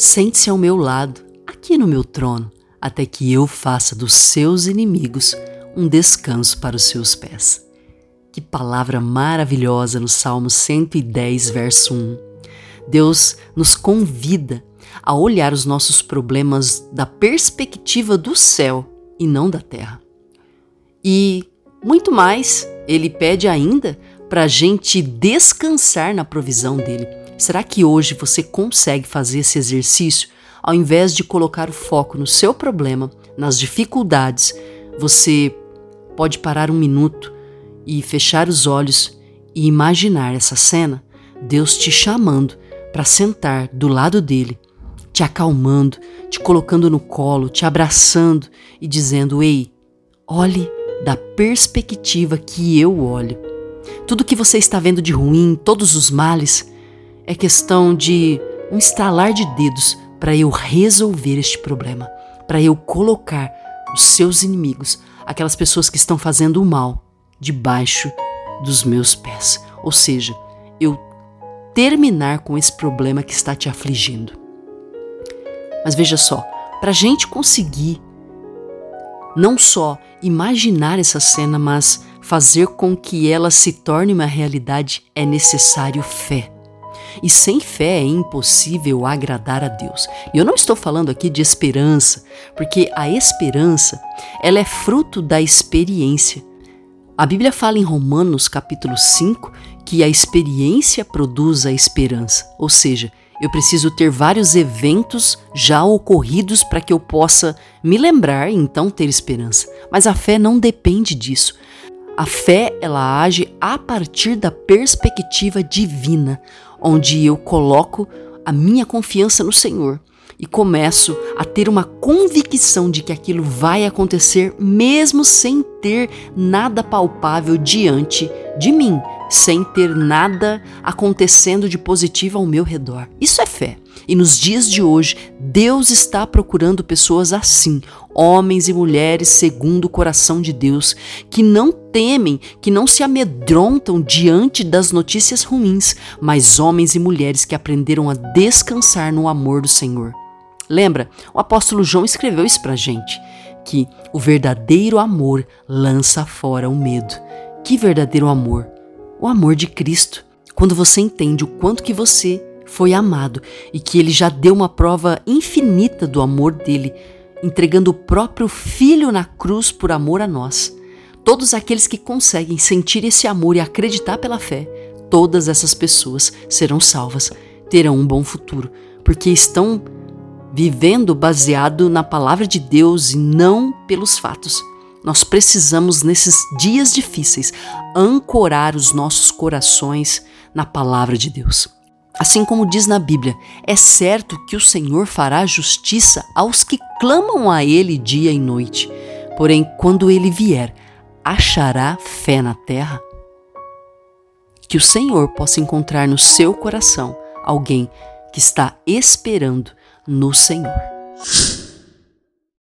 Sente-se ao meu lado, aqui no meu trono, até que eu faça dos seus inimigos um descanso para os seus pés. Que palavra maravilhosa no Salmo 110, verso 1. Deus nos convida a olhar os nossos problemas da perspectiva do céu e não da terra. E muito mais, ele pede ainda para a gente descansar na provisão dele. Será que hoje você consegue fazer esse exercício? Ao invés de colocar o foco no seu problema, nas dificuldades, você pode parar um minuto e fechar os olhos e imaginar essa cena, Deus te chamando para sentar do lado dele, te acalmando, te colocando no colo, te abraçando e dizendo: Ei, olhe da perspectiva que eu olho. Tudo que você está vendo de ruim, todos os males, é questão de um estalar de dedos para eu resolver este problema, para eu colocar os seus inimigos, aquelas pessoas que estão fazendo o mal, debaixo dos meus pés. Ou seja, eu terminar com esse problema que está te afligindo. Mas veja só, para a gente conseguir não só imaginar essa cena, mas fazer com que ela se torne uma realidade, é necessário fé. E sem fé é impossível agradar a Deus. E eu não estou falando aqui de esperança, porque a esperança, ela é fruto da experiência. A Bíblia fala em Romanos capítulo 5 que a experiência produz a esperança, ou seja, eu preciso ter vários eventos já ocorridos para que eu possa me lembrar e então ter esperança. Mas a fé não depende disso. A fé, ela age a partir da perspectiva divina, onde eu coloco a minha confiança no Senhor e começo a ter uma convicção de que aquilo vai acontecer mesmo sem ter nada palpável diante de mim, sem ter nada acontecendo de positivo ao meu redor. Isso é fé. E nos dias de hoje, Deus está procurando pessoas assim, homens e mulheres segundo o coração de Deus, que não temem, que não se amedrontam diante das notícias ruins, mas homens e mulheres que aprenderam a descansar no amor do Senhor. Lembra? O apóstolo João escreveu isso pra gente, que o verdadeiro amor lança fora o medo. Que verdadeiro amor? O amor de Cristo. Quando você entende o quanto que você foi amado e que ele já deu uma prova infinita do amor dele, entregando o próprio filho na cruz por amor a nós. Todos aqueles que conseguem sentir esse amor e acreditar pela fé, todas essas pessoas serão salvas, terão um bom futuro, porque estão vivendo baseado na palavra de Deus e não pelos fatos. Nós precisamos, nesses dias difíceis, ancorar os nossos corações na palavra de Deus. Assim como diz na Bíblia, é certo que o Senhor fará justiça aos que clamam a Ele dia e noite. Porém, quando Ele vier, achará fé na terra? Que o Senhor possa encontrar no seu coração alguém que está esperando no Senhor.